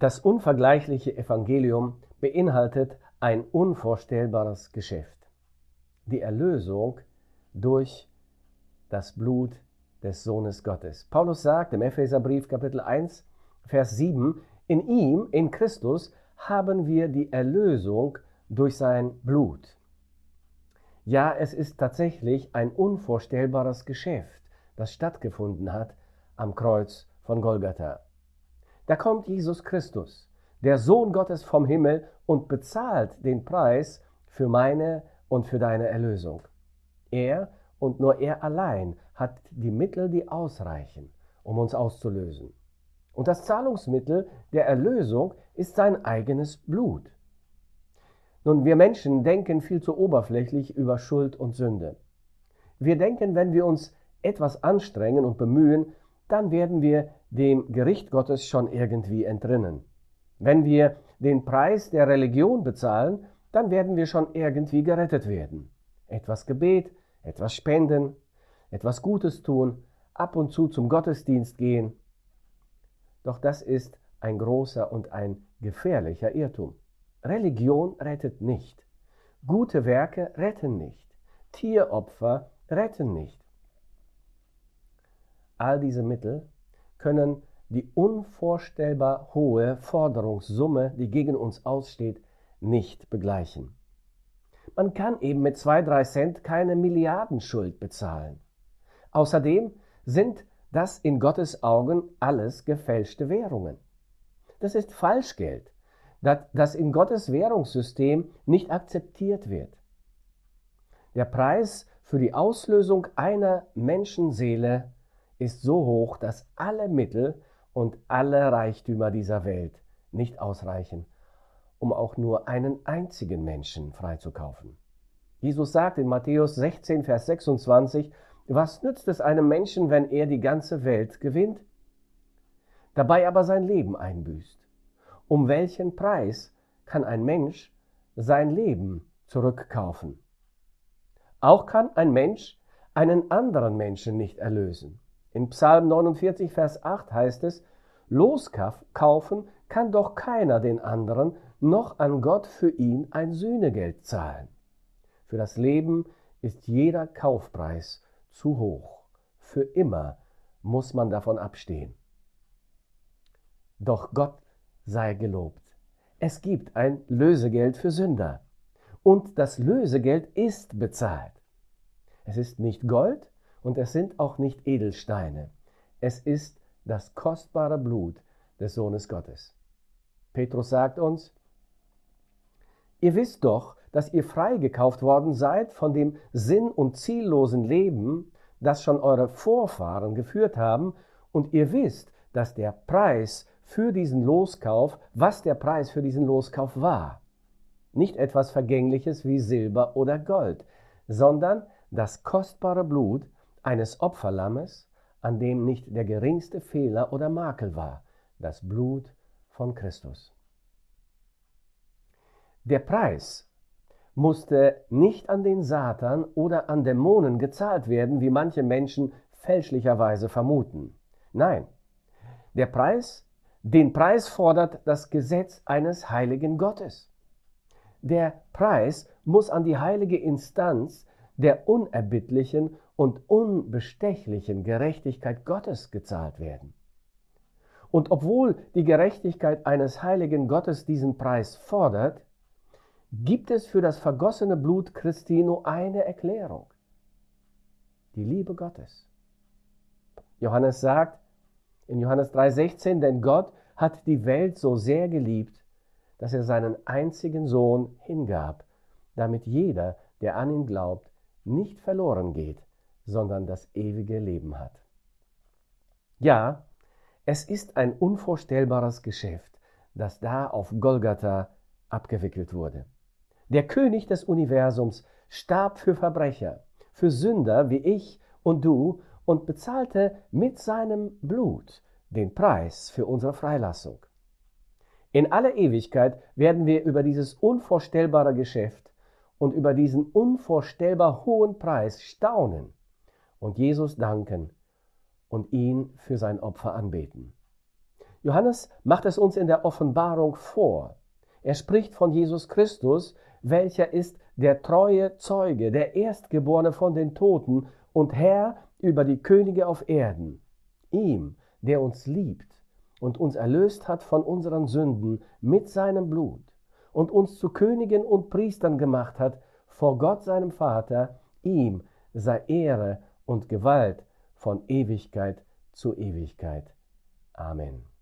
Das unvergleichliche Evangelium beinhaltet ein unvorstellbares Geschäft. Die Erlösung durch das Blut des Sohnes Gottes. Paulus sagt im Epheserbrief Kapitel 1, Vers 7, in ihm, in Christus, haben wir die Erlösung durch sein Blut. Ja, es ist tatsächlich ein unvorstellbares Geschäft, das stattgefunden hat am Kreuz von Golgatha. Da kommt Jesus Christus, der Sohn Gottes vom Himmel, und bezahlt den Preis für meine und für deine Erlösung. Er und nur er allein hat die Mittel, die ausreichen, um uns auszulösen. Und das Zahlungsmittel der Erlösung ist sein eigenes Blut. Nun, wir Menschen denken viel zu oberflächlich über Schuld und Sünde. Wir denken, wenn wir uns etwas anstrengen und bemühen, dann werden wir dem Gericht Gottes schon irgendwie entrinnen. Wenn wir den Preis der Religion bezahlen, dann werden wir schon irgendwie gerettet werden. Etwas Gebet, etwas spenden, etwas Gutes tun, ab und zu zum Gottesdienst gehen. Doch das ist ein großer und ein gefährlicher Irrtum. Religion rettet nicht. Gute Werke retten nicht. Tieropfer retten nicht. All diese Mittel können die unvorstellbar hohe Forderungssumme, die gegen uns aussteht, nicht begleichen. Man kann eben mit zwei, drei Cent keine Milliardenschuld bezahlen. Außerdem sind das in Gottes Augen alles gefälschte Währungen. Das ist Falschgeld, das in Gottes Währungssystem nicht akzeptiert wird. Der Preis für die Auslösung einer Menschenseele ist so hoch, dass alle Mittel und alle Reichtümer dieser Welt nicht ausreichen, um auch nur einen einzigen Menschen freizukaufen. Jesus sagt in Matthäus 16, Vers 26, was nützt es einem Menschen, wenn er die ganze Welt gewinnt, dabei aber sein Leben einbüßt? Um welchen Preis kann ein Mensch sein Leben zurückkaufen? Auch kann ein Mensch einen anderen Menschen nicht erlösen. In Psalm 49, Vers 8 heißt es, Loskaufen kann doch keiner den anderen, noch an Gott für ihn ein Sühnegeld zahlen. Für das Leben ist jeder Kaufpreis zu hoch. Für immer muss man davon abstehen. Doch Gott sei gelobt. Es gibt ein Lösegeld für Sünder. Und das Lösegeld ist bezahlt. Es ist nicht Gold, und es sind auch nicht Edelsteine. Es ist das kostbare Blut des Sohnes Gottes. Petrus sagt uns, ihr wisst doch, dass ihr freigekauft worden seid von dem sinn- und ziellosen Leben, das schon eure Vorfahren geführt haben, und ihr wisst, dass der Preis für diesen Loskauf, was der Preis für diesen Loskauf war. Nicht etwas Vergängliches wie Silber oder Gold, sondern das kostbare Blut eines Opferlammes, an dem nicht der geringste Fehler oder Makel war, das Blut von Christus. Der Preis musste nicht an den Satan oder an Dämonen gezahlt werden, wie manche Menschen fälschlicherweise vermuten. Nein, der Preis, den Preis fordert das Gesetz eines heiligen Gottes. Der Preis muss an die heilige Instanz der unerbittlichen und unbestechlichen Gerechtigkeit Gottes gezahlt werden. Und obwohl die Gerechtigkeit eines heiligen Gottes diesen Preis fordert, gibt es für das vergossene Blut Christi nur eine Erklärung. Die Liebe Gottes. Johannes sagt in Johannes 3:16, denn Gott hat die Welt so sehr geliebt, dass er seinen einzigen Sohn hingab, damit jeder, der an ihn glaubt, nicht verloren geht, sondern das ewige Leben hat. Ja, es ist ein unvorstellbares Geschäft, das da auf Golgatha abgewickelt wurde. Der König des Universums starb für Verbrecher, für Sünder wie ich und du und bezahlte mit seinem Blut den Preis für unsere Freilassung. In aller Ewigkeit werden wir über dieses unvorstellbare Geschäft und über diesen unvorstellbar hohen Preis staunen und Jesus danken und ihn für sein Opfer anbeten. Johannes macht es uns in der Offenbarung vor. Er spricht von Jesus Christus, welcher ist der treue Zeuge, der Erstgeborene von den Toten und Herr über die Könige auf Erden. Ihm, der uns liebt und uns erlöst hat von unseren Sünden mit seinem Blut und uns zu Königen und Priestern gemacht hat vor Gott seinem Vater, ihm sei Ehre und Gewalt von Ewigkeit zu Ewigkeit. Amen.